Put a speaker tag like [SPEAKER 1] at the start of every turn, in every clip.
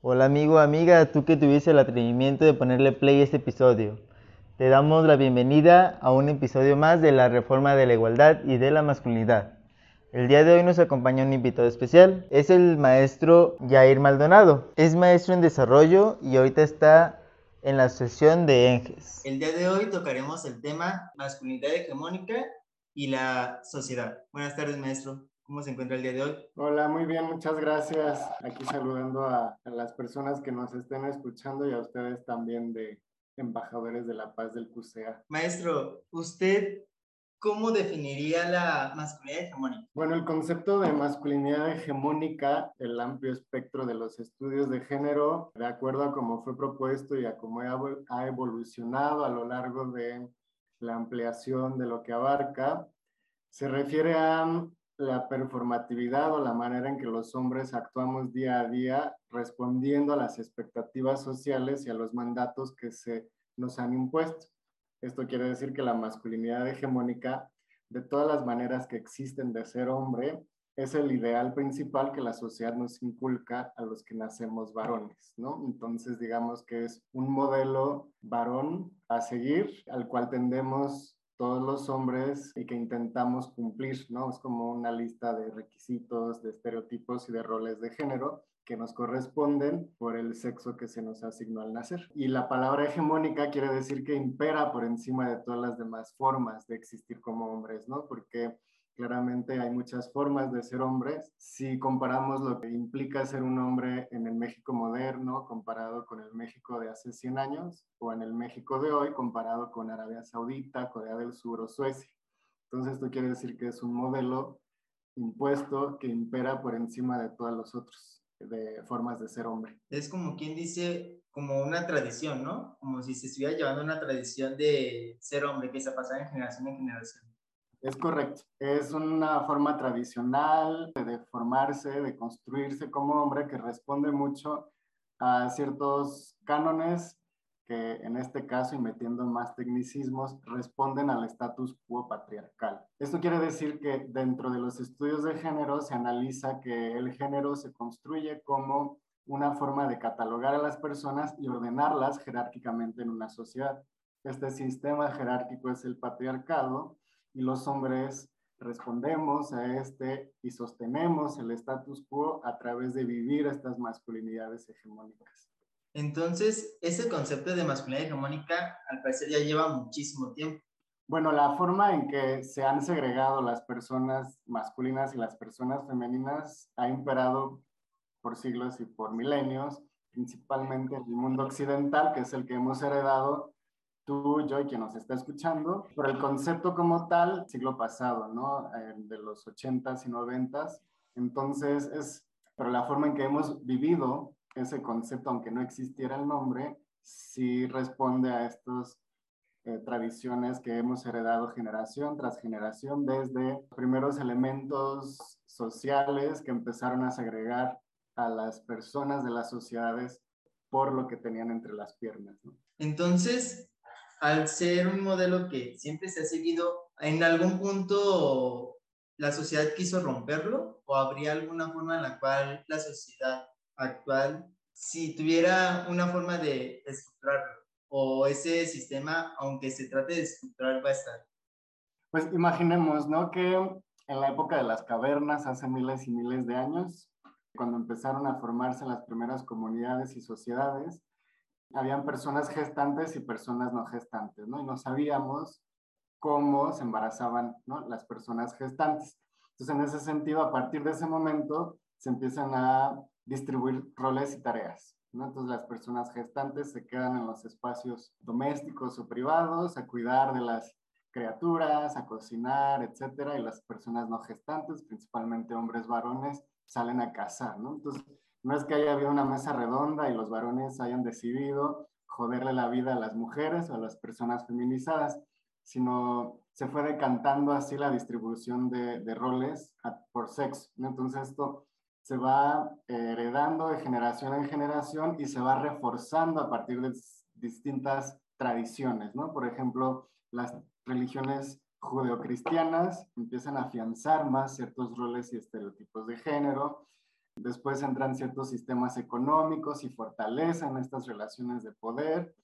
[SPEAKER 1] Hola amigo, amiga, tú que tuviste el atrevimiento de ponerle play a este episodio. Te damos la bienvenida a un episodio más de la reforma de la igualdad y de la masculinidad. El día de hoy nos acompaña un invitado especial, es el maestro Jair Maldonado. Es maestro en desarrollo y ahorita está en la sesión de ENGES.
[SPEAKER 2] El día de hoy tocaremos el tema masculinidad hegemónica y la sociedad. Buenas tardes, maestro. ¿Cómo se encuentra el día de hoy?
[SPEAKER 3] Hola, muy bien, muchas gracias. Aquí saludando a, a, las personas que nos estén escuchando y a ustedes también de embajadores de la paz del CUSEA.
[SPEAKER 2] Maestro, ¿usted cómo definiría la masculinidad hegemónica?
[SPEAKER 3] Bueno, el concepto de masculinidad hegemónica, el amplio espectro de los estudios de género, de acuerdo a cómo fue propuesto y a cómo ha evolucionado a lo largo de la ampliación de lo que abarca, se refiere a la performatividad o la manera en que los hombres actuamos día a día respondiendo a las expectativas sociales y a los mandatos que se nos han impuesto. Esto quiere decir que la masculinidad hegemónica, de todas las maneras que existen de ser hombre, es el ideal principal que la sociedad nos inculca a los que nacemos varones, ¿no? Entonces, digamos que es un modelo varón a seguir, al cual tendemos todos los hombres y que intentamos cumplir, ¿no? Es como una lista de requisitos, de estereotipos y de roles de género que nos corresponden por el sexo que se nos asignó al nacer. Y la palabra hegemónica quiere decir que impera por encima de todas las demás formas de existir como hombres, ¿no? Porque Claramente hay muchas formas de ser hombres. Si comparamos lo que implica ser un hombre en el México moderno comparado con el México de hace 100 años o en el México de hoy comparado con Arabia Saudita, Corea del Sur o Suecia. Entonces esto quiere decir que es un modelo impuesto que impera por encima de todos los otros de formas de ser hombre.
[SPEAKER 2] Es como quien dice, como una tradición, ¿no? Como si se estuviera llevando una tradición de ser hombre que se pasa de generación en generación.
[SPEAKER 3] Es correcto. Es una forma tradicional de formarse, de construirse como hombre que responde mucho a ciertos cánones que en este caso, y metiendo más tecnicismos, responden al status quo patriarcal. Esto quiere decir que dentro de los estudios de género se analiza que el género se construye como una forma de catalogar a las personas y ordenarlas jerárquicamente en una sociedad. Este sistema jerárquico es el patriarcado y los hombres respondemos a este y sostenemos el status quo a través de vivir estas masculinidades hegemónicas.
[SPEAKER 2] Entonces, ese concepto de masculinidad hegemónica al parecer ya lleva muchísimo tiempo.
[SPEAKER 3] Bueno, la forma en que se han segregado las personas masculinas y las personas femeninas ha imperado por siglos y por milenios, principalmente en el mundo occidental, que es el que hemos heredado tú, yo y quien nos está escuchando, por el concepto como tal, siglo pasado, ¿no? Eh, de los 80s y 90s. Entonces, es, pero la forma en que hemos vivido ese concepto, aunque no existiera el nombre, sí responde a estas eh, tradiciones que hemos heredado generación tras generación, desde primeros elementos sociales que empezaron a segregar a las personas de las sociedades por lo que tenían entre las piernas. ¿no?
[SPEAKER 2] Entonces, al ser un modelo que siempre se ha seguido, ¿en algún punto la sociedad quiso romperlo? ¿O habría alguna forma en la cual la sociedad actual, si tuviera una forma de estructurarlo, o ese sistema, aunque se trate de estructurar, va a estar?
[SPEAKER 3] Pues imaginemos, ¿no? Que en la época de las cavernas, hace miles y miles de años, cuando empezaron a formarse las primeras comunidades y sociedades, habían personas gestantes y personas no gestantes, ¿no? Y no sabíamos cómo se embarazaban, ¿no? Las personas gestantes. Entonces, en ese sentido, a partir de ese momento, se empiezan a distribuir roles y tareas, ¿no? Entonces, las personas gestantes se quedan en los espacios domésticos o privados a cuidar de las criaturas, a cocinar, etcétera, y las personas no gestantes, principalmente hombres varones, salen a cazar, ¿no? Entonces, no es que haya habido una mesa redonda y los varones hayan decidido joderle la vida a las mujeres o a las personas feminizadas, sino se fue decantando así la distribución de, de roles por sexo. Entonces esto se va heredando de generación en generación y se va reforzando a partir de distintas tradiciones, ¿no? Por ejemplo, las religiones judeocristianas empiezan a afianzar más ciertos roles y estereotipos de género, Después entran ciertos sistemas económicos y fortalecen estas relaciones de poder.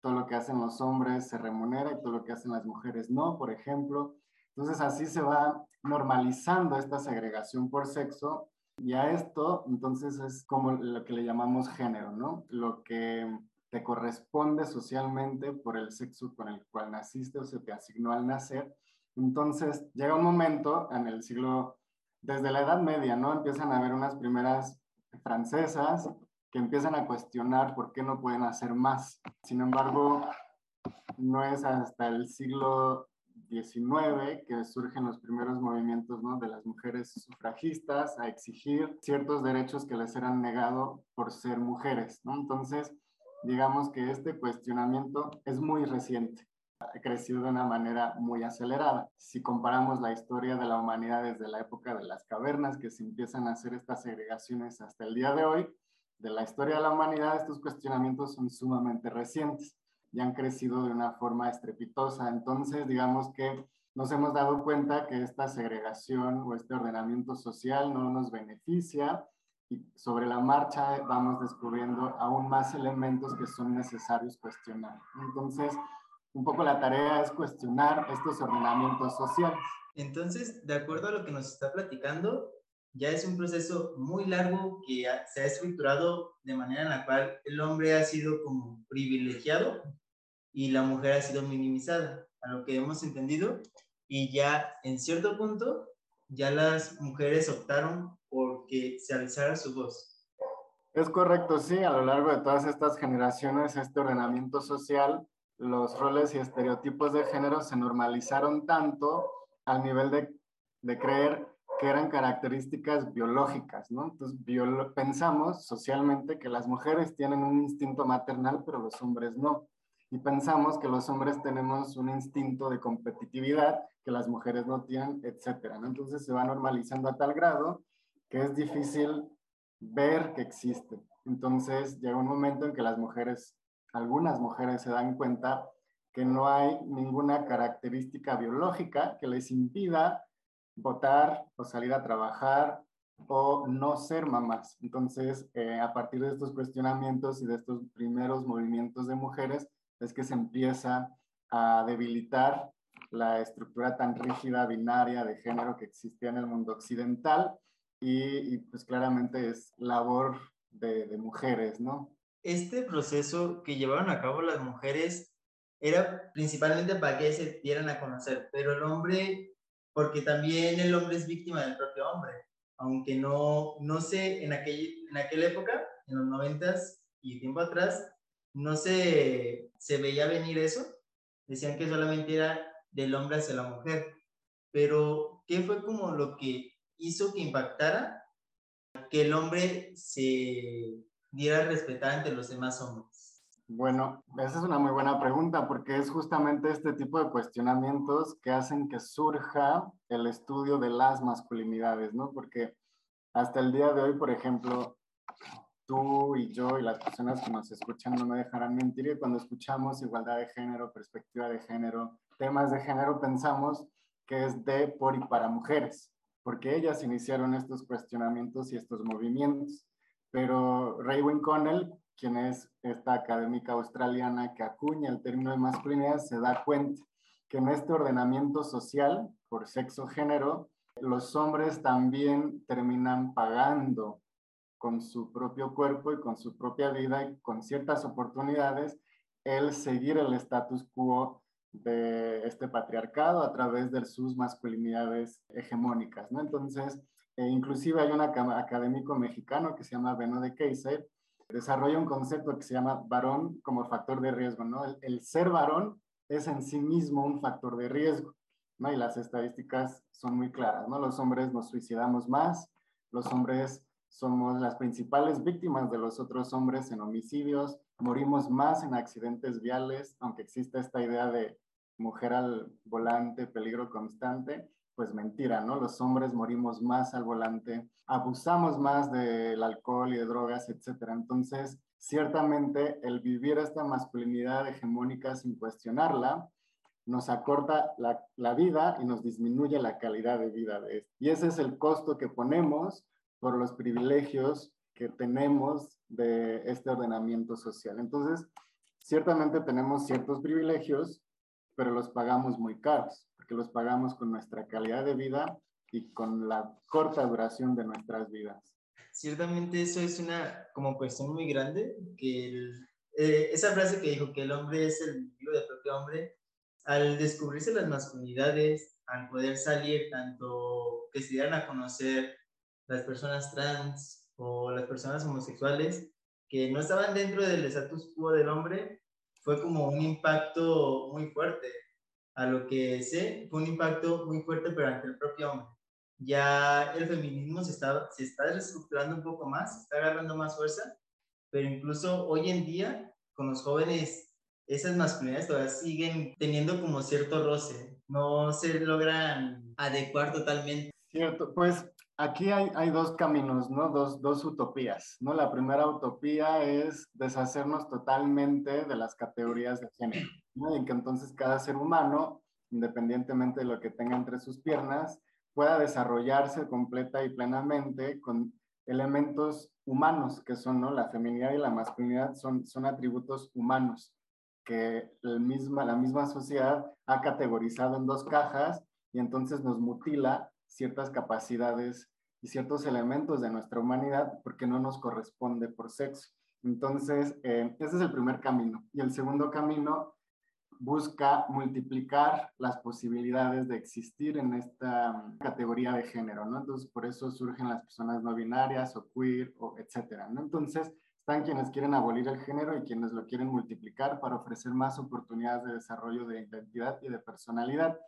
[SPEAKER 3] Todo lo que hacen los hombres se remunera y todo lo que hacen las mujeres no, por ejemplo. Entonces así se va normalizando esta segregación por sexo y a esto entonces es como lo que le llamamos género, ¿no? Lo que te corresponde socialmente por el sexo con el cual naciste o se te asignó al nacer. Entonces llega un momento en el siglo, desde la Edad Media, ¿no? Empiezan a haber unas primeras francesas que empiezan a cuestionar por qué no pueden hacer más. Sin embargo, no es hasta el siglo 19 que surgen los primeros movimientos de las mujeres sufragistas a exigir ciertos derechos que les eran negados por ser mujeres. Entonces, digamos que este cuestionamiento es muy reciente, crecido de una manera muy acelerada. Si comparamos la historia de la humanidad desde la época de las cavernas, que se empiezan a hacer estas segregaciones hasta el día de hoy, de la historia de la humanidad, estos cuestionamientos son sumamente recientes y han crecido de una forma estrepitosa. Entonces, digamos que nos hemos dado cuenta que esta segregación o este ordenamiento social no nos beneficia y sobre la marcha vamos descubriendo aún más elementos que son necesarios cuestionar. Entonces, un poco la tarea es cuestionar estos ordenamientos sociales.
[SPEAKER 2] Entonces, de acuerdo a lo que nos está platicando, ya es un proceso muy largo que se ha estructurado de manera en la cual el hombre ha sido como privilegiado y la mujer ha sido minimizada, a lo que hemos entendido, y ya en cierto punto, ya las mujeres optaron por que se alzara su voz.
[SPEAKER 3] Es correcto, sí, a lo largo de todas estas generaciones, este ordenamiento social, los roles y estereotipos de género se normalizaron tanto al nivel de, de creer que eran características biológicas, ¿no? Entonces, pensamos socialmente que las mujeres tienen un instinto maternal, pero los hombres no y pensamos que los hombres tenemos un instinto de competitividad que las mujeres no tienen, etcétera. Entonces se va normalizando a tal grado que es difícil ver que existe. Entonces llega un momento en que las mujeres, algunas mujeres se dan cuenta que no hay ninguna característica biológica que les impida votar o salir a trabajar o no ser mamás. Entonces, eh, a partir de estos cuestionamientos y de estos primeros movimientos de mujeres, es que se empieza a debilitar la estructura tan rígida, binaria de género que existía en el mundo occidental y, pues claramente es labor de, de, mujeres, ¿no?
[SPEAKER 2] Este proceso que llevaron a cabo las mujeres era principalmente para que se dieran a conocer, pero el hombre, porque también el hombre es víctima del propio hombre, aunque no, no sé, en, aquel, en aquella época, en los noventas y tiempo atrás, no se, se veía venir eso. Decían que solamente era del hombre hacia la mujer. Pero, ¿qué fue como lo que hizo que impactara que el hombre se diera a respetar ante los demás hombres?
[SPEAKER 3] Bueno, esa es una muy buena pregunta porque es justamente este tipo de cuestionamientos que hacen que surja el estudio de las masculinidades, ¿no? Porque hasta el día de hoy, por ejemplo, tú y yo y las personas que nos escuchan no me dejarán mentir que cuando escuchamos igualdad de género, perspectiva de género, temas de género, pensamos que es de, por y para mujeres, porque ellas iniciaron estos cuestionamientos y estos movimientos. Pero Raywin Connell, quien es esta académica australiana que acuña el término de masculinidad, se da cuenta que en este ordenamiento social por sexo género, los hombres también terminan pagando con su propio cuerpo y con su propia vida y con ciertas oportunidades, el seguir el status quo de este patriarcado a través de sus masculinidades hegemónicas, ¿no? Entonces, eh, inclusive hay un académico mexicano que se llama Beno de Kaiser, desarrolla un concepto que se llama varón como factor de riesgo, ¿no? El, el, ser varón es en sí mismo un factor de riesgo, ¿no? Y las estadísticas son muy claras, ¿no? Los hombres nos suicidamos más, los hombres somos las principales víctimas de los otros hombres en homicidios, morimos más en accidentes viales, aunque exista esta idea de mujer al volante, peligro constante, pues mentira, ¿no? Los hombres morimos más al volante, abusamos más del alcohol y de drogas, etcétera. Entonces, ciertamente el vivir esta masculinidad hegemónica sin cuestionarla, nos acorta la, vida y nos disminuye la calidad de vida de esto. Y ese es el costo que ponemos por los privilegios que tenemos de este ordenamiento social. Entonces, ciertamente tenemos ciertos privilegios, pero los pagamos muy caros, porque los pagamos con nuestra calidad de vida y con la corta duración de nuestras vidas.
[SPEAKER 2] Ciertamente eso es una como cuestión muy grande, que eh, esa frase que dijo que el hombre es el enemigo del propio hombre, al descubrirse las masculinidades, al poder salir tanto que se dieran a conocer las personas trans o las personas homosexuales que no estaban dentro del status quo del hombre, fue como un impacto muy fuerte. A lo que sé, fue un impacto muy fuerte, pero ante el propio hombre. Ya el feminismo se está, se está reestructurando un poco más, está agarrando más fuerza, pero incluso hoy en día, con los jóvenes, esas masculinidades todavía siguen teniendo como cierto roce, no se logran adecuar totalmente.
[SPEAKER 3] Cierto, pues aquí hay, hay, dos caminos, ¿no? Dos, dos, utopías, ¿no? La primera utopía es deshacernos totalmente de las categorías de género, ¿no? Y que entonces cada ser humano, independientemente de lo que tenga entre sus piernas, pueda desarrollarse completa y plenamente con elementos humanos, que son, ¿no? La feminidad y la masculinidad son, son atributos humanos que el misma, la misma sociedad ha categorizado en dos cajas y entonces nos mutila ciertas capacidades y ciertos elementos de nuestra humanidad porque no nos corresponde por sexo. Entonces, eh, ese es el primer camino. Y el segundo camino busca multiplicar las posibilidades de existir en esta mm, categoría de género, ¿no? Entonces, por eso surgen las personas no binarias o queer o etcétera, ¿no? Entonces, están quienes quieren abolir el género y quienes lo quieren multiplicar para ofrecer más oportunidades de desarrollo de identidad y de personalidad.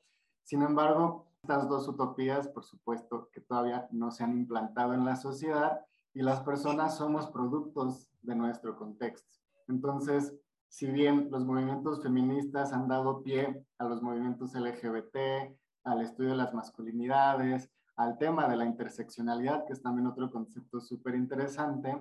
[SPEAKER 3] Sin embargo, estas dos utopías, por supuesto, que todavía no se han implantado en la sociedad y las personas somos productos de nuestro contexto. Entonces, si bien los movimientos feministas han dado pie a los movimientos LGBT, al estudio de las masculinidades, al tema de la interseccionalidad, que es también otro concepto súper interesante,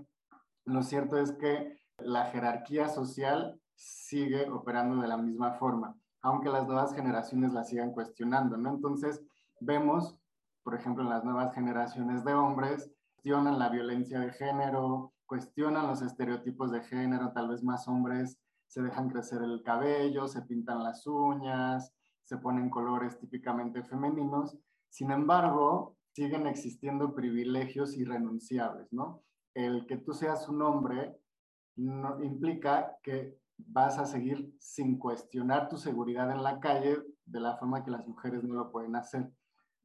[SPEAKER 3] lo cierto es que la jerarquía social sigue operando de la misma forma aunque las nuevas generaciones la sigan cuestionando, ¿no? Entonces, vemos, por ejemplo, en las nuevas generaciones de hombres, cuestionan la violencia de género, cuestionan los estereotipos de género, tal vez más hombres se dejan crecer el cabello, se pintan las uñas, se ponen colores típicamente femeninos, sin embargo, siguen existiendo privilegios irrenunciables, ¿no? El que tú seas un hombre no, implica que vas a seguir sin cuestionar tu seguridad en la calle de la forma que las mujeres no lo pueden hacer.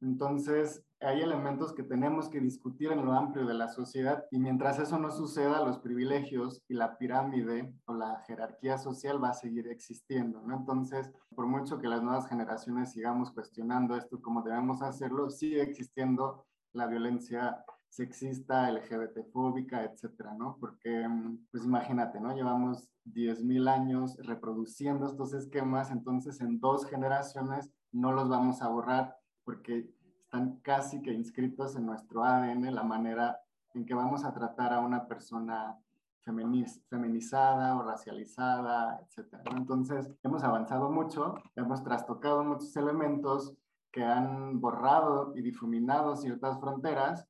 [SPEAKER 3] Entonces, hay elementos que tenemos que discutir en lo amplio de la sociedad y mientras eso no suceda, los privilegios y la pirámide o la jerarquía social va a seguir existiendo, ¿no? Entonces, por mucho que las nuevas generaciones sigamos cuestionando esto como debemos hacerlo, sigue existiendo la violencia sexista, LGBT-fóbica, etcétera, ¿no? Porque, pues imagínate, ¿no? Llevamos 10.000 años reproduciendo estos esquemas, entonces en dos generaciones no los vamos a borrar porque están casi que inscritos en nuestro ADN la manera en que vamos a tratar a una persona feminizada o racializada, etcétera. Entonces, hemos avanzado mucho, hemos trastocado muchos elementos que han borrado y difuminado ciertas fronteras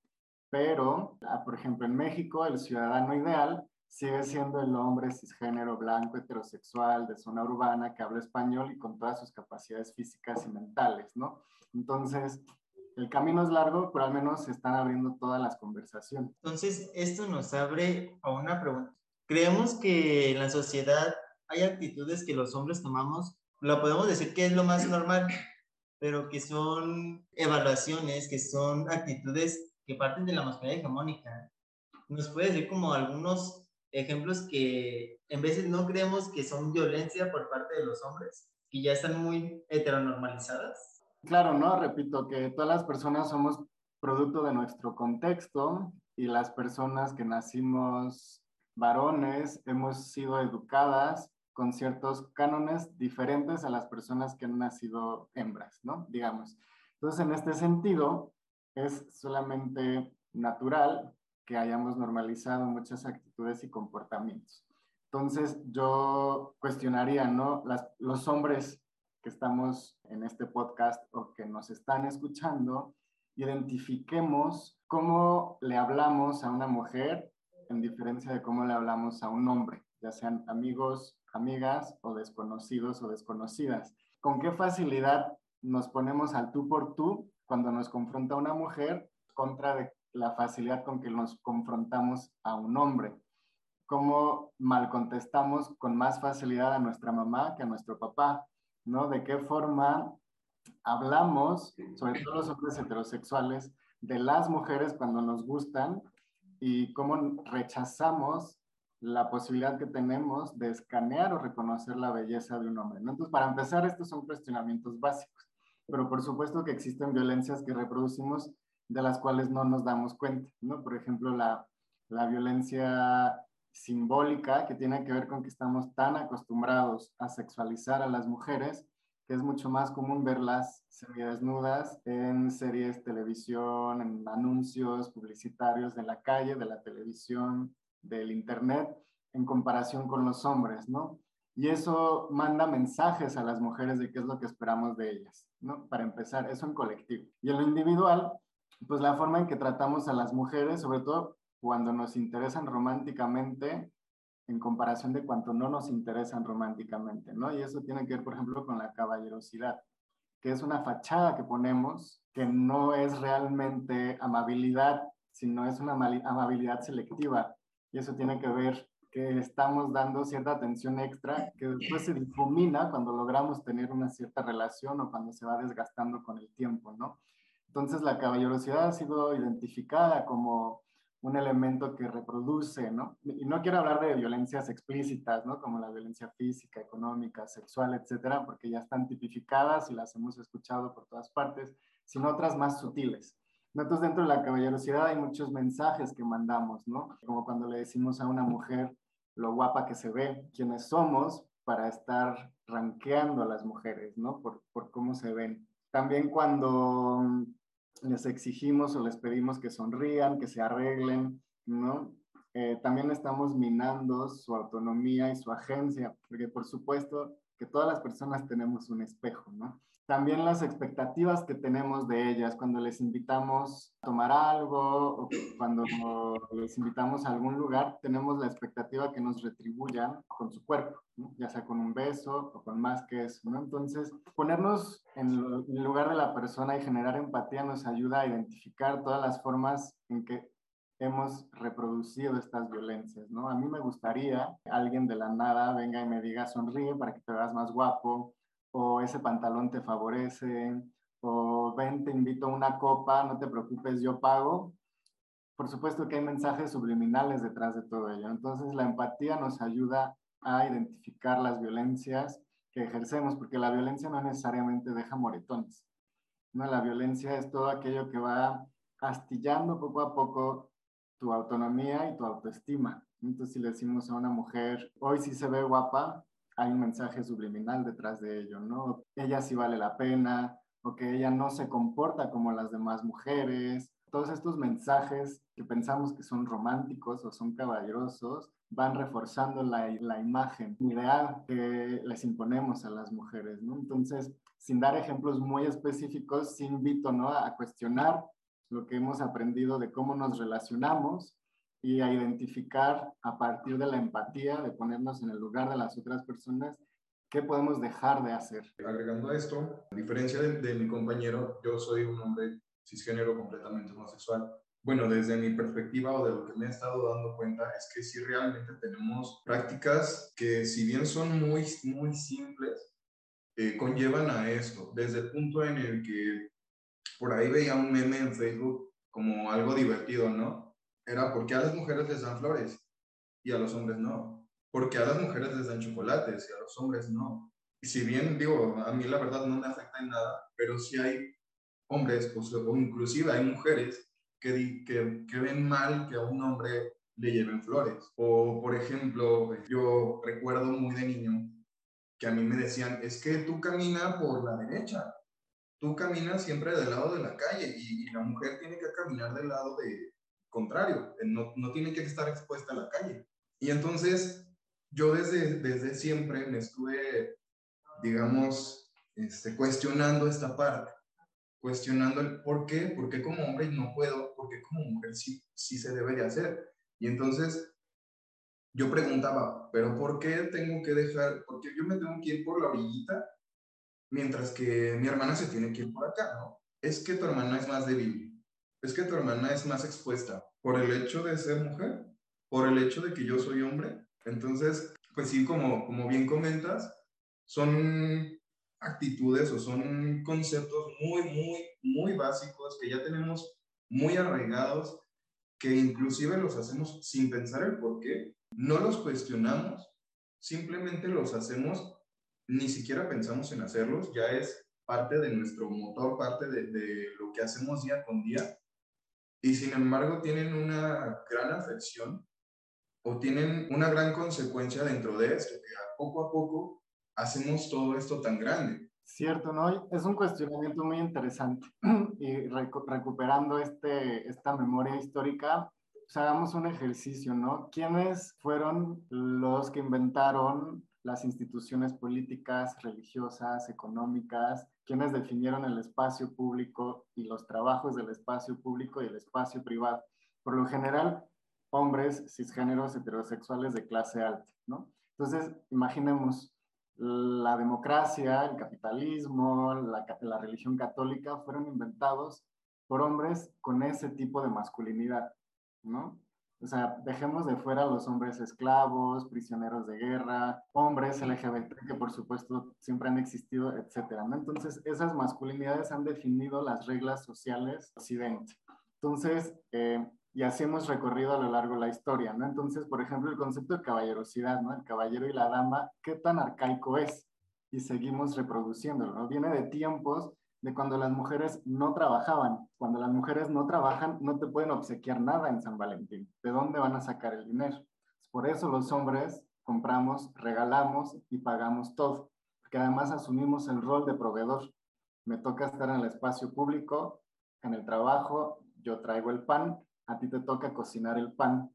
[SPEAKER 3] pero, ah, por ejemplo, en México el ciudadano ideal sigue siendo el hombre cisgénero, blanco, heterosexual, de zona urbana, que habla español y con todas sus capacidades físicas y mentales, ¿no? Entonces, el camino es largo, pero al menos se están abriendo todas las conversaciones.
[SPEAKER 2] Entonces, esto nos abre a una pregunta. Creemos que en la sociedad hay actitudes que los hombres tomamos, lo podemos decir que es lo más normal, pero que son evaluaciones, que son actitudes que parten de la masculinidad hegemónica. ¿Nos puede decir como algunos ejemplos que en veces no creemos que son violencia por parte de los hombres, que ya están muy heteronormalizadas?
[SPEAKER 3] Claro, ¿no? Repito que todas las personas somos producto de nuestro contexto y las personas que nacimos varones hemos sido educadas con ciertos cánones diferentes a las personas que han nacido hembras, ¿no? Digamos. Entonces, en este sentido, es solamente natural que hayamos normalizado muchas actitudes y comportamientos. Entonces, yo cuestionaría, ¿no? los hombres que estamos en este podcast o que nos están escuchando, identifiquemos cómo le hablamos a una mujer en diferencia de cómo le hablamos a un hombre, ya sean amigos, amigas o desconocidos o desconocidas. ¿Con qué facilidad nos ponemos al tú por tú cuando nos confronta una mujer contra de la facilidad con que nos confrontamos a un hombre? ¿Cómo mal contestamos con más facilidad a nuestra mamá que a nuestro papá? ¿No? ¿De qué forma hablamos, sobre todo los hombres heterosexuales, de las mujeres cuando nos gustan y cómo rechazamos la posibilidad que tenemos de escanear o reconocer la belleza de un hombre. Entonces, para empezar, estos son cuestionamientos básicos, pero por supuesto que existen violencias que reproducimos de las cuales no nos damos cuenta, ¿no? Por ejemplo, la, la violencia simbólica que tiene que ver con que estamos tan acostumbrados a sexualizar a las mujeres que es mucho más común verlas semidesnudas en series, televisión, en anuncios publicitarios de la calle, de la televisión, del internet, en comparación con los hombres, ¿no? Y eso manda mensajes a las mujeres de qué es lo que esperamos de ellas, ¿no? Para empezar, eso en colectivo. Y en lo individual, pues la forma en que tratamos a las mujeres, sobre todo cuando nos interesan románticamente, en comparación de cuanto no nos interesan románticamente, ¿no? Y eso tiene que ver, por ejemplo, con la caballerosidad, que es una fachada que ponemos que no es realmente amabilidad, sino es una amabilidad selectiva. Y eso tiene que ver que estamos dando cierta atención extra que después se difumina cuando logramos tener una cierta relación o cuando se va desgastando con el tiempo, ¿no? Entonces la caballerosidad ha sido identificada como un elemento que reproduce, ¿no? Y no quiero hablar de violencias explícitas, ¿no? Como la violencia física, económica, sexual, etcétera, porque ya están tipificadas y las hemos escuchado por todas partes, sino otras más sutiles. Entonces, dentro de la caballerosidad hay muchos mensajes que mandamos, ¿no? Como cuando le decimos a una mujer lo guapa que se ve, quiénes somos para estar ranqueando a las mujeres, ¿no? Por, por cómo se ven. También cuando les exigimos o les pedimos que sonrían, que se arreglen, ¿no? Eh, también estamos minando su autonomía y su agencia, porque por supuesto que todas las personas tenemos un espejo, ¿no? También las expectativas que tenemos de ellas cuando les invitamos a tomar algo o cuando les invitamos a algún lugar, tenemos la expectativa que nos retribuyan con su cuerpo, ya sea con un beso o con más que eso, ¿no? Entonces, ponernos en el lugar de la persona y generar empatía nos ayuda a identificar todas las formas en que hemos reproducido estas violencias, ¿no? A mí me gustaría que alguien de la nada venga y me diga sonríe para que te veas más guapo, o ese pantalón te favorece, o ven, te invito a una copa, no te preocupes, yo pago. Por supuesto que hay mensajes subliminales detrás de todo ello. Entonces la empatía nos ayuda a identificar las violencias que ejercemos, porque la violencia no necesariamente deja moretones. ¿no? La violencia es todo aquello que va astillando poco a poco tu autonomía y tu autoestima. Entonces, si le decimos a una mujer, hoy sí se ve guapa, hay un mensaje subliminal detrás de ello, ¿no? Ella sí vale la pena, o que ella no se comporta como las demás mujeres. Todos estos mensajes que pensamos que son románticos o son caballerosos van reforzando la, la imagen ideal que les imponemos a las mujeres, ¿no? Entonces, sin dar ejemplos muy específicos, sí invito, ¿no? A cuestionar lo que hemos aprendido de cómo nos relacionamos y a identificar a partir de la empatía, de ponernos en el lugar de las otras personas, qué podemos dejar de hacer.
[SPEAKER 4] Agregando a esto, a diferencia de, mi compañero, yo soy un hombre cisgénero completamente homosexual. Bueno, desde mi perspectiva o de lo que me he estado dando cuenta es que sí realmente tenemos prácticas que si bien son muy, muy simples, eh, conllevan a esto, desde el punto en el que por ahí veía un meme en Facebook como algo divertido, ¿no? Era porque a las mujeres les dan flores y a los hombres no. Porque a las mujeres les dan chocolates y a los hombres no. Y si bien, digo, a mí la verdad no me afecta en nada, pero sí hay hombres, o inclusive hay mujeres que, que, que ven mal que a un hombre le lleven flores. O, por ejemplo, yo recuerdo muy de niño que a mí me decían, es que tú camina por la derecha, tú caminas siempre del lado de la calle y, la mujer tiene que caminar del lado de contrario, eh, no, no, tiene que estar expuesta a la calle. Y entonces yo desde, desde siempre me estuve, digamos, este, cuestionando esta parte, cuestionando el por qué, por qué como hombre no puedo, porque como mujer sí, sí se debe de hacer. Y entonces yo preguntaba, pero ¿por qué tengo que dejar, por qué yo me tengo que ir por la orillita mientras que mi hermana se tiene que ir por acá, ¿no? Es que tu hermana es más débil, es que tu hermana es más expuesta por el hecho de ser mujer, por el hecho de que yo soy hombre. Entonces, pues sí, como, como bien comentas, son actitudes o son conceptos muy, muy, muy básicos que ya tenemos muy arraigados, que inclusive los hacemos sin pensar el por qué, no los cuestionamos, simplemente los hacemos, ni siquiera pensamos en hacerlos, ya es parte de nuestro motor, parte de, lo que hacemos día con día, y sin embargo tienen una gran afección o tienen una gran consecuencia dentro de esto, que poco a poco hacemos todo esto tan grande.
[SPEAKER 3] Cierto, ¿no? Es un cuestionamiento muy interesante. Y recuperando este, esta memoria histórica, pues hagamos un ejercicio, ¿no? ¿Quiénes fueron los que inventaron las instituciones políticas, religiosas, económicas? ¿Quiénes definieron el espacio público y los trabajos del espacio público y el espacio privado? Por lo general, hombres cisgéneros heterosexuales de clase alta, ¿no? Entonces, imaginemos, la democracia, el capitalismo, la, la, religión católica fueron inventados por hombres con ese tipo de masculinidad, ¿no? O sea, dejemos de fuera los hombres esclavos, prisioneros de guerra, hombres LGBT que por supuesto siempre han existido, etcétera, ¿no? Entonces, esas masculinidades han definido las reglas sociales occidente. Entonces, eh, y así hemos recorrido a lo largo de la historia, ¿no? Entonces, por ejemplo, el concepto de caballerosidad, ¿no? El caballero y la dama, ¿qué tan arcaico es? Y seguimos reproduciéndolo, ¿no? Viene de tiempos de cuando las mujeres no trabajaban. Cuando las mujeres no trabajan, no te pueden obsequiar nada en San Valentín. ¿De dónde van a sacar el dinero? Por eso los hombres compramos, regalamos y pagamos todo, porque además asumimos el rol de proveedor. Me toca estar en el espacio público, en el trabajo, yo traigo el pan, a ti te toca cocinar el pan.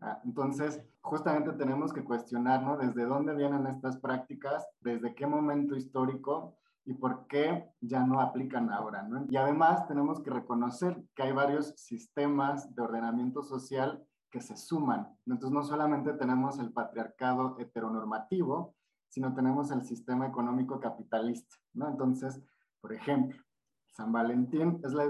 [SPEAKER 3] Ah, entonces, justamente tenemos que cuestionarnos desde dónde vienen estas prácticas, desde qué momento histórico y por qué ya no aplican ahora. ¿no? Y además tenemos que reconocer que hay varios sistemas de ordenamiento social que se suman. Entonces, no solamente tenemos el patriarcado heteronormativo, sino tenemos el sistema económico capitalista. ¿no? Entonces, por ejemplo, San Valentín es la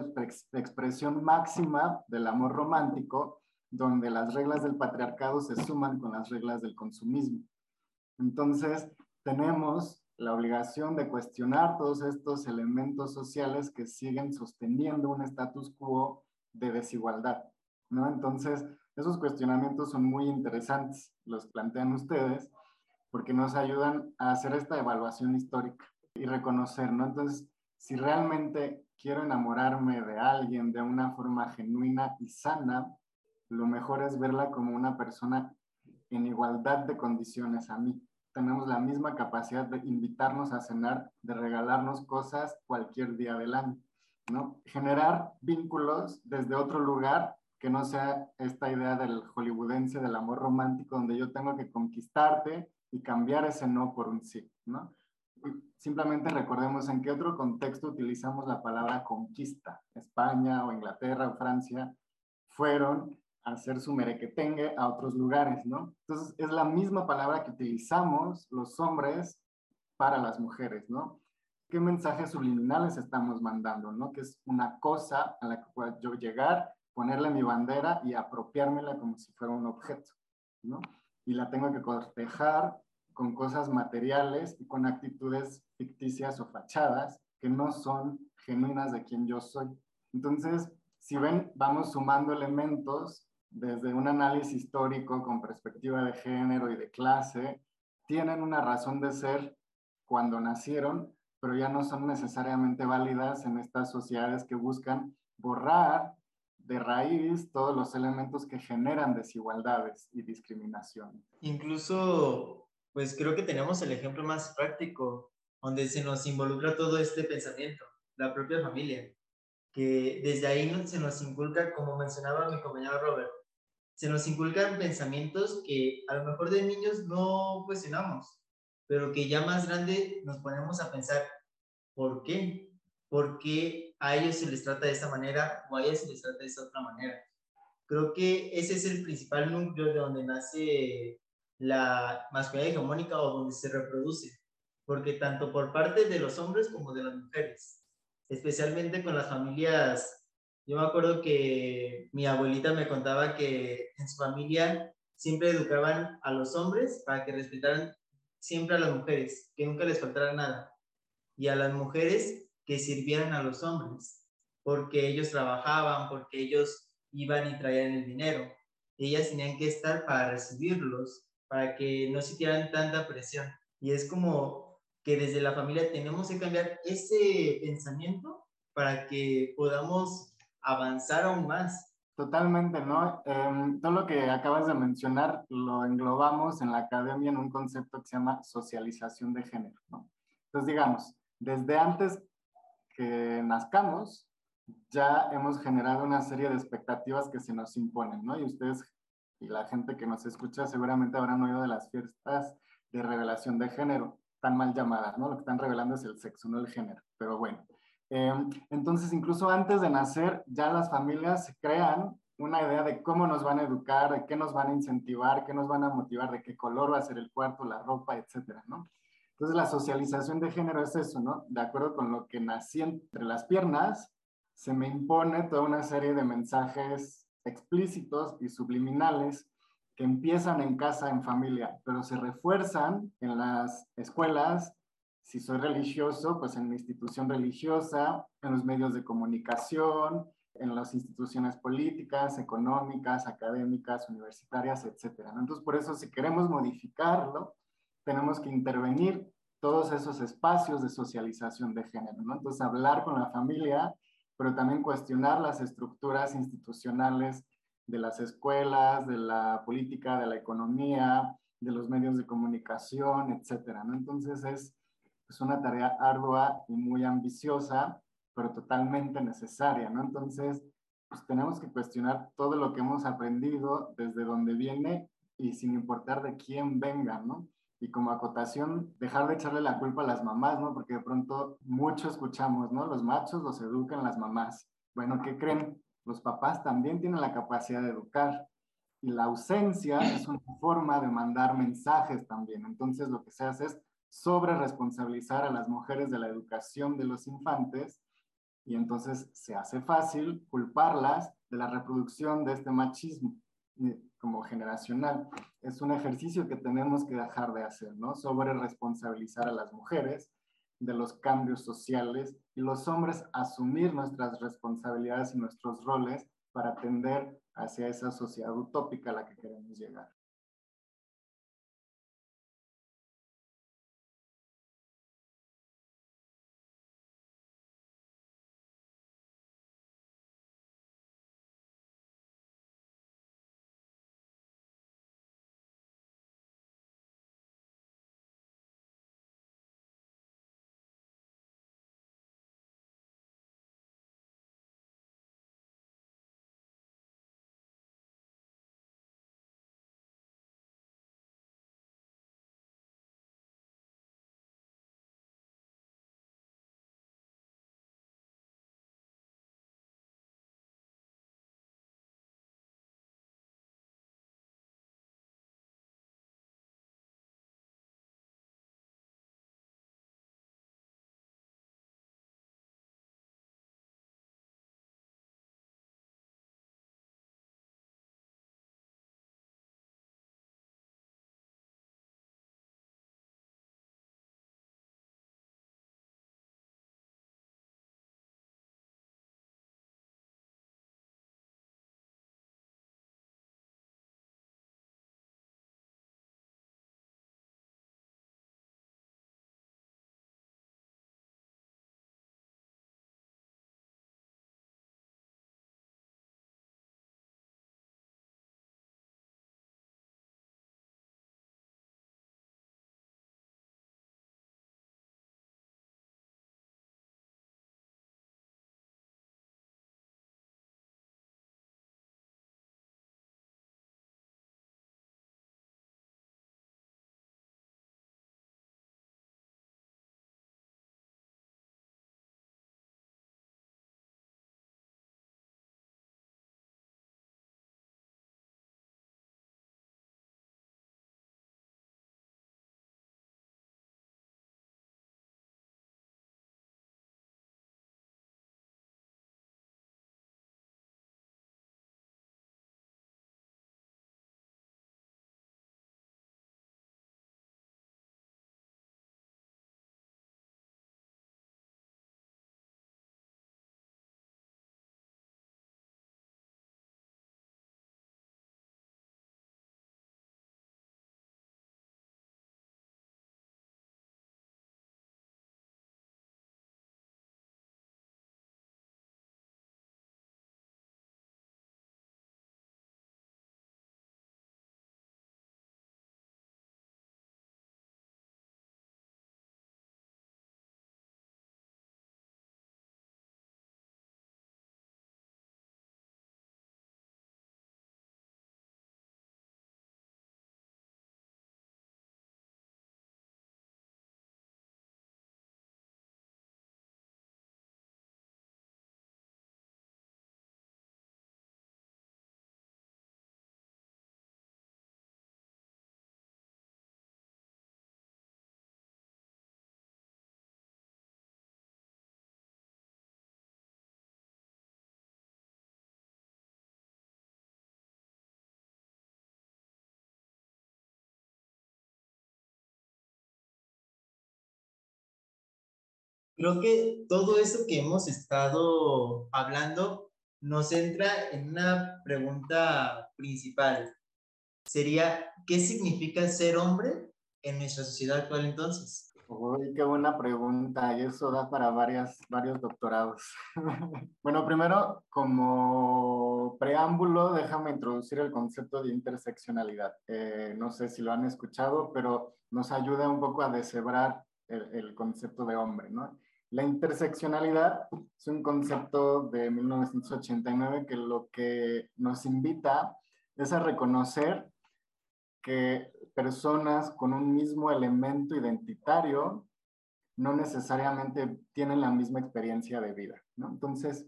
[SPEAKER 3] expresión máxima del amor romántico, donde las reglas del patriarcado se suman con las reglas del consumismo. Entonces, tenemos la obligación de cuestionar todos estos elementos sociales que siguen sosteniendo un status quo de desigualdad, ¿no? Entonces, esos cuestionamientos son muy interesantes, los plantean ustedes, porque nos ayudan a hacer esta evaluación histórica y reconocer, ¿no? Entonces, si realmente quiero enamorarme de alguien de una forma genuina y sana, lo mejor es verla como una persona en igualdad de condiciones a mí. Tenemos la misma capacidad de invitarnos a cenar, de regalarnos cosas cualquier día del año, ¿no? Generar vínculos desde otro lugar que no sea esta idea del hollywoodense del amor romántico donde yo tengo que conquistarte y cambiar ese no por un sí, ¿no? simplemente recordemos en qué otro contexto utilizamos la palabra conquista. España o Inglaterra o Francia fueron hacer su merequetengue a otros lugares, ¿no? Entonces es la misma palabra que utilizamos los hombres para las mujeres, ¿no? ¿Qué mensajes subliminales estamos mandando, ¿no? Que es una cosa a la que puedo yo llegar, ponerle mi bandera y apropiármela como si fuera un objeto, ¿no? Y la tengo que cortejar con cosas materiales y con actitudes ficticias o fachadas que no son genuinas de quien yo soy. Entonces, si ven, vamos sumando elementos desde un análisis histórico con perspectiva de género y de clase, tienen una razón de ser cuando nacieron, pero ya no son necesariamente válidas en estas sociedades que buscan borrar de raíz todos los elementos que generan desigualdades y discriminación.
[SPEAKER 2] Incluso pues creo que tenemos el ejemplo más práctico, donde se nos involucra todo este pensamiento, la propia familia, que desde ahí se nos inculca, como mencionaba mi compañero Robert, se nos inculcan pensamientos que a lo mejor de niños no cuestionamos, pero que ya más grande nos ponemos a pensar, ¿por qué? ¿Por qué a ellos se les trata de esta manera o a ellas se les trata de esta otra manera. Creo que ese es el principal núcleo de donde nace la masculinidad hegemónica o donde se reproduce, porque tanto por parte de los hombres como de las mujeres, especialmente con las familias, yo me acuerdo que mi abuelita me contaba que en su familia siempre educaban a los hombres para que respetaran siempre a las mujeres, que nunca les faltara nada, y a las mujeres que sirvieran a los hombres, porque ellos trabajaban, porque ellos iban y traían el dinero. Ellas tenían que estar para recibirlos, para que no sintieran tanta presión. Y es como que desde la familia tenemos que cambiar ese pensamiento para que podamos avanzar aún más
[SPEAKER 3] Totalmente, ¿no? Em, todo lo que acabas de mencionar lo englobamos en la academia en un concepto que se llama socialización de género, ¿no? Entonces, digamos, desde antes que nazcamos, ya hemos generado una serie de expectativas que se nos imponen, ¿no? Y ustedes y la gente que nos escucha seguramente habrán oído de las fiestas de revelación de género, tan mal llamadas, ¿no? Lo que están revelando es el sexo, no el género, pero bueno. Em, entonces, incluso antes de nacer, ya las familias crean una idea de cómo nos van a educar, de qué nos van a incentivar, qué nos van a motivar, de qué color va a ser el cuarto, la ropa, etcétera, ¿no? Entonces, la socialización de género es eso, ¿no? De acuerdo con lo que nací entre las piernas, se me impone toda una serie de mensajes explícitos y subliminales que empiezan en casa, en familia, pero se refuerzan en las escuelas, si soy religioso, pues en la institución religiosa, en los medios de comunicación, en las instituciones políticas, económicas, académicas, universitarias, etc. Entonces, por eso, si queremos modificarlo, tenemos que intervenir todos esos espacios de socialización de género, ¿no? Entonces, hablar con la familia, pero también cuestionar las estructuras institucionales de las escuelas, de la política, de la economía, de los medios de comunicación, etcétera, ¿no? Entonces, es es una tarea ardua y muy ambiciosa, pero totalmente necesaria, ¿no? Entonces, pues tenemos que cuestionar todo lo que hemos aprendido desde donde viene y sin importar de quién venga, ¿no? Y como acotación, dejar de echarle la culpa a las mamás, ¿no? Porque de pronto mucho escuchamos, ¿no? Los machos los educan las mamás. Bueno, ¿qué creen? Los papás también tienen la capacidad de educar. Y la ausencia es una forma de mandar mensajes también. Entonces, lo que se hace es sobre responsabilizar a las mujeres de la educación de los infantes y entonces se hace fácil culparlas de la reproducción de este machismo como generacional. Es un ejercicio que tenemos que dejar de hacer, ¿no? Sobre responsabilizar a las mujeres de los cambios sociales y los hombres asumir nuestras responsabilidades y nuestros roles para atender hacia esa sociedad utópica a la que queremos llegar.
[SPEAKER 2] Creo que todo eso que hemos estado hablando nos entra en una pregunta principal. Sería, ¿qué significa ser hombre en nuestra sociedad actual entonces?
[SPEAKER 3] Uy, qué buena pregunta, y eso da para varias, varios doctorados. bueno, primero, como preámbulo, déjame introducir el concepto de interseccionalidad. Eh, no sé si lo han escuchado, pero nos ayuda un poco a deshebrar el, el concepto de hombre, ¿no? La interseccionalidad es un concepto de 1989 que lo que nos invita es a reconocer que personas con un mismo elemento identitario no necesariamente tienen la misma experiencia de vida. Entonces,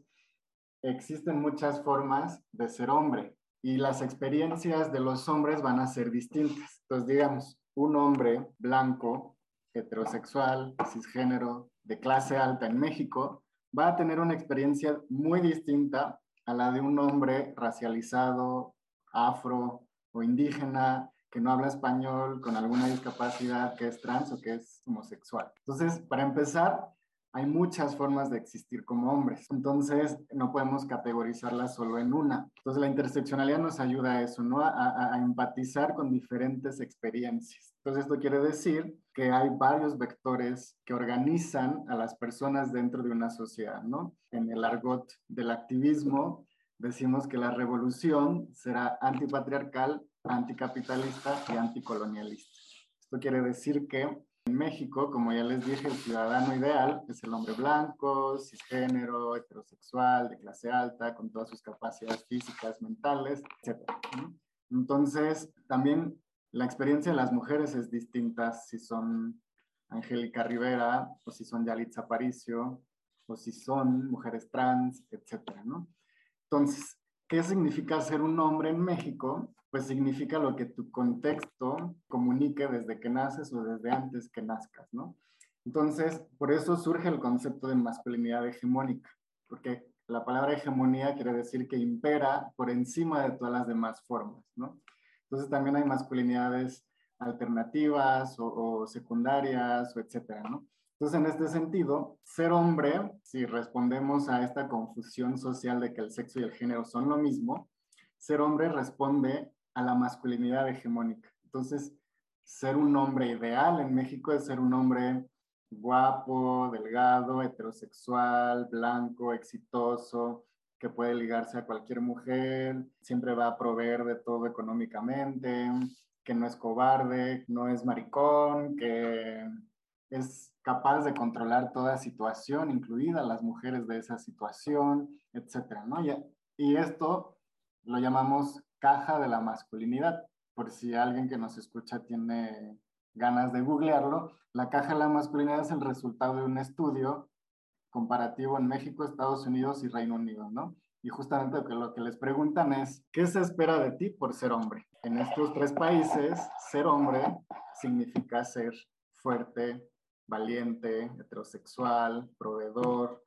[SPEAKER 3] existen muchas formas de ser hombre y las experiencias de los hombres van a ser distintas. Entonces, digamos, un hombre blanco, heterosexual, cisgénero, de clase alta en México, va a tener una experiencia muy distinta a la de un hombre racializado, afro o indígena que no habla español, con alguna discapacidad, que es trans o que es homosexual. Entonces, para empezar, hay muchas formas de existir como hombres. Entonces, no podemos categorizarlas solo en una. Entonces, la interseccionalidad nos ayuda a eso, ¿no? A, a, empatizar con diferentes experiencias. Entonces, esto quiere decir que hay varios vectores que organizan a las personas dentro de una sociedad, ¿no? En el argot del activismo, decimos que la revolución será antipatriarcal anticapitalista y anticolonialista. Esto quiere decir que en México, como ya les dije, el ciudadano ideal es el hombre blanco, cisgénero, heterosexual, de clase alta, con todas sus capacidades físicas, mentales, etc. Entonces, también la experiencia de las mujeres es distinta si son Angélica Rivera o si son Yalitza Aparicio o si son mujeres trans, etc. Entonces, ¿qué significa ser un hombre en México? Pues significa lo que tu contexto comunique desde que naces o desde antes que nazcas, ¿no? Entonces, por eso surge el concepto de masculinidad hegemónica, porque la palabra hegemonía quiere decir que impera por encima de todas las demás formas, ¿no? Entonces también hay masculinidades alternativas o, o secundarias o etcétera, ¿no? Entonces, en este sentido, ser hombre, si respondemos a esta confusión social de que el sexo y el género son lo mismo, ser hombre responde a la masculinidad hegemónica. Entonces, ser un hombre ideal en México es ser un hombre guapo, delgado, heterosexual, blanco, exitoso, que puede ligarse a cualquier mujer, siempre va a proveer de todo económicamente, que no es cobarde, no es maricón, que es capaz de controlar toda situación, incluidas las mujeres de esa situación, etcétera, ¿no? Y esto lo llamamos caja de la masculinidad. Por si alguien que nos escucha tiene ganas de googlearlo, la caja de la masculinidad es el resultado de un estudio comparativo en México, Estados Unidos y Reino Unido, ¿no? Y justamente lo que, lo que les preguntan es, ¿qué se espera de ti por ser hombre? En estos tres países, ser hombre significa ser fuerte, valiente, heterosexual, proveedor,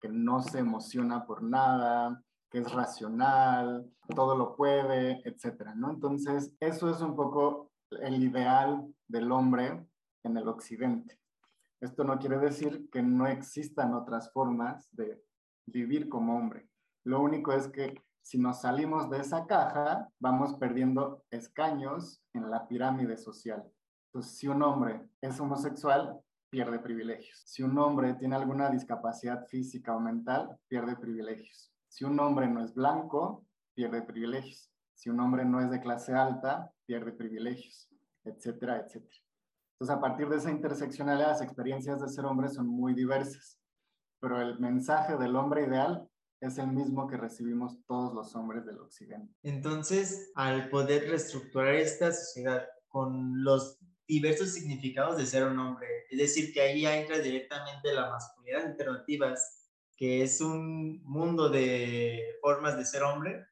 [SPEAKER 3] que no se emociona por nada, que es racional, todo lo puede, etcétera, ¿no? Entonces, eso es un poco el ideal del hombre en el occidente. Esto no quiere decir que no existan otras formas de vivir como hombre. Lo único es que si nos salimos de esa caja, vamos perdiendo escaños en la pirámide social. Entonces, si un hombre es homosexual, pierde privilegios. Si un hombre tiene alguna discapacidad física o mental, pierde privilegios. Si un hombre no es blanco, pierde privilegios. Si un hombre no es de clase alta, pierde privilegios, etcétera, etcétera. Entonces, a partir de esa interseccionalidad, las experiencias de ser hombre son muy diversas, pero el mensaje del hombre ideal es el mismo que recibimos todos los hombres del occidente.
[SPEAKER 2] Entonces, al poder reestructurar esta sociedad con los diversos significados de ser un hombre, es decir, que ahí entra directamente la masculinidad alternativas que es un mundo de formas de ser hombre,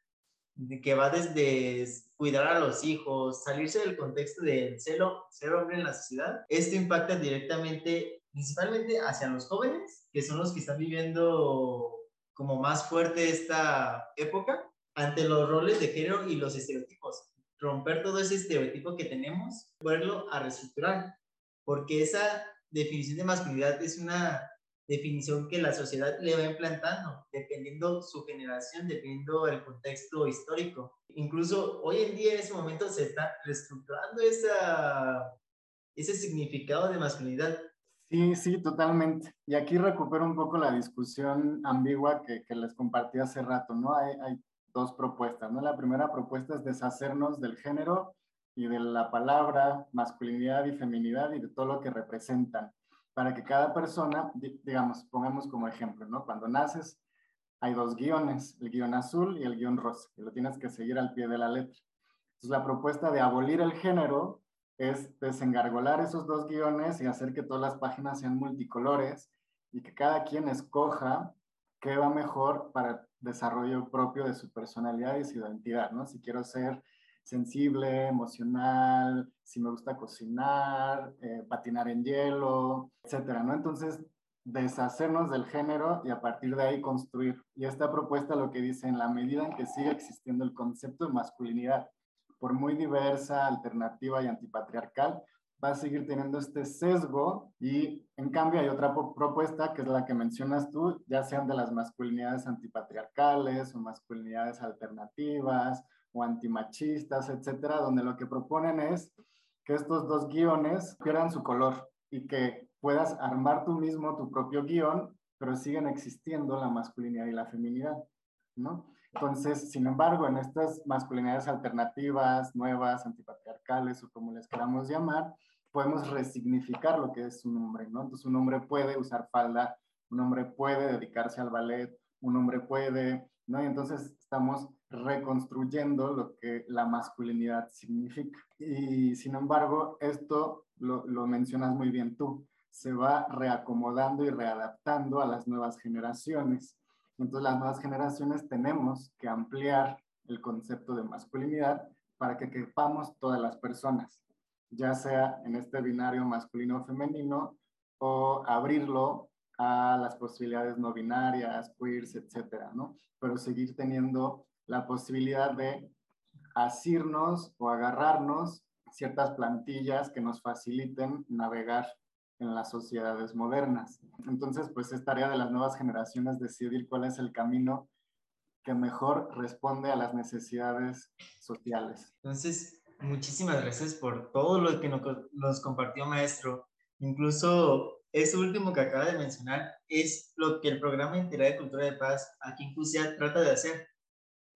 [SPEAKER 2] que va desde cuidar a los hijos, salirse del contexto del ser, ser hombre en la sociedad. Esto impacta directamente, principalmente hacia los jóvenes, que son los que están viviendo como más fuerte esta época, ante los roles de género y los estereotipos. Romper todo ese estereotipo que tenemos, poderlo a reestructurar, porque esa definición de masculinidad es una definición que la sociedad le va implantando, dependiendo su generación, dependiendo el contexto histórico. Incluso hoy en día, en ese momento, se está reestructurando ese significado de masculinidad.
[SPEAKER 3] Sí, sí, totalmente. Y aquí recupero un poco la discusión ambigua que, que les compartí hace rato, ¿no? Hay, hay dos propuestas, ¿no? La primera propuesta es deshacernos del género y de la palabra masculinidad y feminidad y de todo lo que representan para que cada persona, digamos, pongamos como ejemplo, ¿no? Cuando naces hay dos guiones, el guion azul y el guion rosa, que lo tienes que seguir al pie de la letra. Entonces la propuesta de abolir el género es desengargolar esos dos guiones y hacer que todas las páginas sean multicolores y que cada quien escoja qué va mejor para el desarrollo propio de su personalidad y su identidad, ¿no? Si quiero ser sensible, emocional, si me gusta cocinar, eh, patinar en hielo, etcétera, ¿no? Entonces, deshacernos del género y a partir de ahí construir. Y esta propuesta lo que dice, en la medida en que siga existiendo el concepto de masculinidad, por muy diversa, alternativa y antipatriarcal, va a seguir teniendo este sesgo y en cambio hay otra propuesta que es la que mencionas tú, ya sean de las masculinidades antipatriarcales o masculinidades alternativas o antimachistas, etcétera, donde lo que proponen es que estos dos guiones pierdan su color y que puedas armar tú mismo tu propio guion, pero siguen existiendo la masculinidad y la feminidad, ¿no? Entonces, sin embargo, en estas masculinidades alternativas, nuevas, antipatriarcales o como les queramos llamar, podemos resignificar lo que es un hombre, ¿no? Entonces, un hombre puede usar falda, un hombre puede dedicarse al ballet, un hombre puede, ¿no? Y entonces estamos reconstruyendo lo que la masculinidad significa. Y sin embargo, esto lo, lo, mencionas muy bien tú, se va reacomodando y readaptando a las nuevas generaciones. Entonces las nuevas generaciones tenemos que ampliar el concepto de masculinidad para que quepamos todas las personas, ya sea en este binario masculino-femenino o abrirlo a las posibilidades no binarias, queers, etcétera, ¿no? Pero seguir teniendo la posibilidad de asirnos o agarrarnos ciertas plantillas que nos faciliten navegar en las sociedades modernas. Entonces, pues es tarea de las nuevas generaciones decidir cuál es el camino que mejor responde a las necesidades sociales.
[SPEAKER 2] Entonces, muchísimas gracias por todo lo que nos, compartió maestro. Incluso eso último que acaba de mencionar es lo que el programa Integral de Cultura de Paz aquí en CUSEA trata de hacer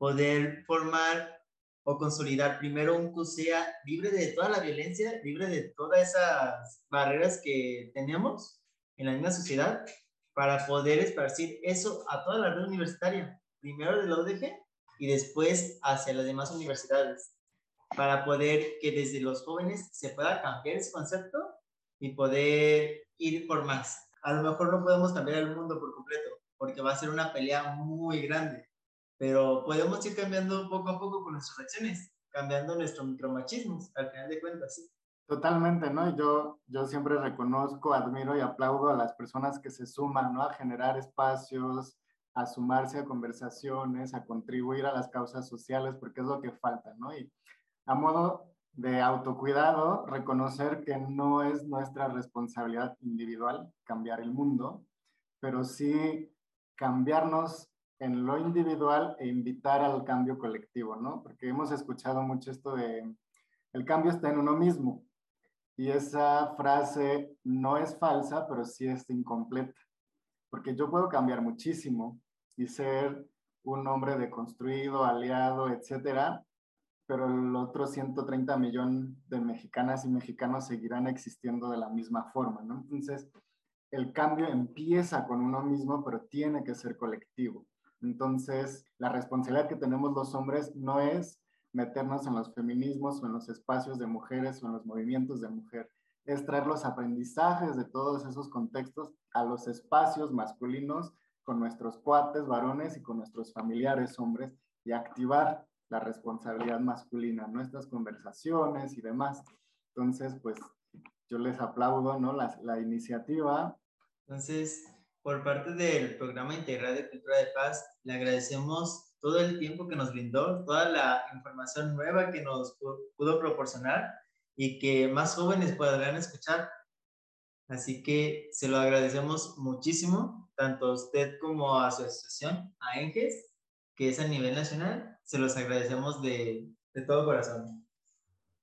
[SPEAKER 2] poder formar o consolidar primero un CUSEA libre de toda la violencia, libre de todas esas barreras que tenemos en la misma sociedad, para poder esparcir eso a toda la red universitaria, primero de la UDG y después hacia las demás universidades, para poder que desde los jóvenes se pueda cambiar ese concepto y poder ir por más. A lo mejor no podemos cambiar el mundo por completo, porque va a ser una pelea muy grande, pero podemos ir cambiando poco a poco con nuestras acciones, cambiando nuestro micromachismo, al final de cuentas.
[SPEAKER 3] Totalmente, ¿no? Yo, yo siempre reconozco, admiro y aplaudo a las personas que se suman, ¿no? A generar espacios, a sumarse a conversaciones, a contribuir a las causas sociales, porque es lo que falta, ¿no? Y a modo de autocuidado, reconocer que no es nuestra responsabilidad individual cambiar el mundo, pero sí cambiarnos en lo individual e invitar al cambio colectivo, ¿no? Porque hemos escuchado mucho esto de el cambio está en uno mismo. Y esa frase no es falsa, pero sí es incompleta. Porque yo puedo cambiar muchísimo y ser un hombre deconstruido, aliado, etcétera, pero el otro 130 millones de mexicanas y mexicanos seguirán existiendo de la misma forma, ¿no? Entonces, el cambio empieza con uno mismo, pero tiene que ser colectivo. Entonces, la responsabilidad que tenemos los hombres no es meternos en los feminismos o en los espacios de mujeres o en los movimientos de mujer, es traer los aprendizajes de todos esos contextos a los espacios masculinos con nuestros cuates varones y con nuestros familiares hombres y activar la responsabilidad masculina, nuestras conversaciones y demás. Entonces, pues yo les aplaudo, ¿no? La, la iniciativa.
[SPEAKER 2] Entonces, por parte del Programa Integral de Cultura de Paz, le agradecemos todo el tiempo que nos brindó, toda la información nueva que nos pudo proporcionar y que más jóvenes podrán escuchar. Así que se lo agradecemos muchísimo, tanto a usted como a su asociación, a ENGES, que es a nivel nacional. Se los agradecemos de, de todo corazón.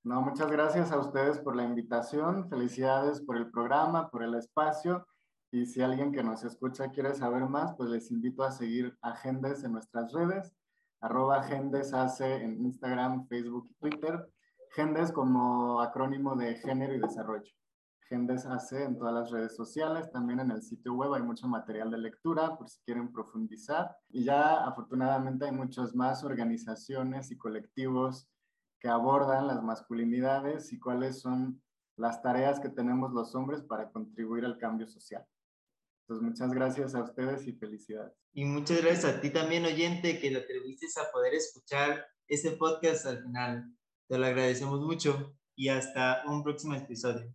[SPEAKER 3] No, muchas gracias a ustedes por la invitación. Felicidades por el programa, por el espacio. Y si alguien que nos escucha quiere saber más, pues les invito a seguir a Gendes en nuestras redes, arroba Gendes hace en Instagram, Facebook y Twitter. Gendes como acrónimo de género y desarrollo. Gendes AC en todas las redes sociales, también en el sitio web hay mucho material de lectura por si quieren profundizar. Y ya afortunadamente hay muchas más organizaciones y colectivos que abordan las masculinidades y cuáles son las tareas que tenemos los hombres para contribuir al cambio social. Entonces, muchas gracias a ustedes y felicidades.
[SPEAKER 2] Y muchas gracias a ti también, oyente, que lo atreviste a poder escuchar este podcast al final. Te lo agradecemos mucho y hasta un próximo episodio.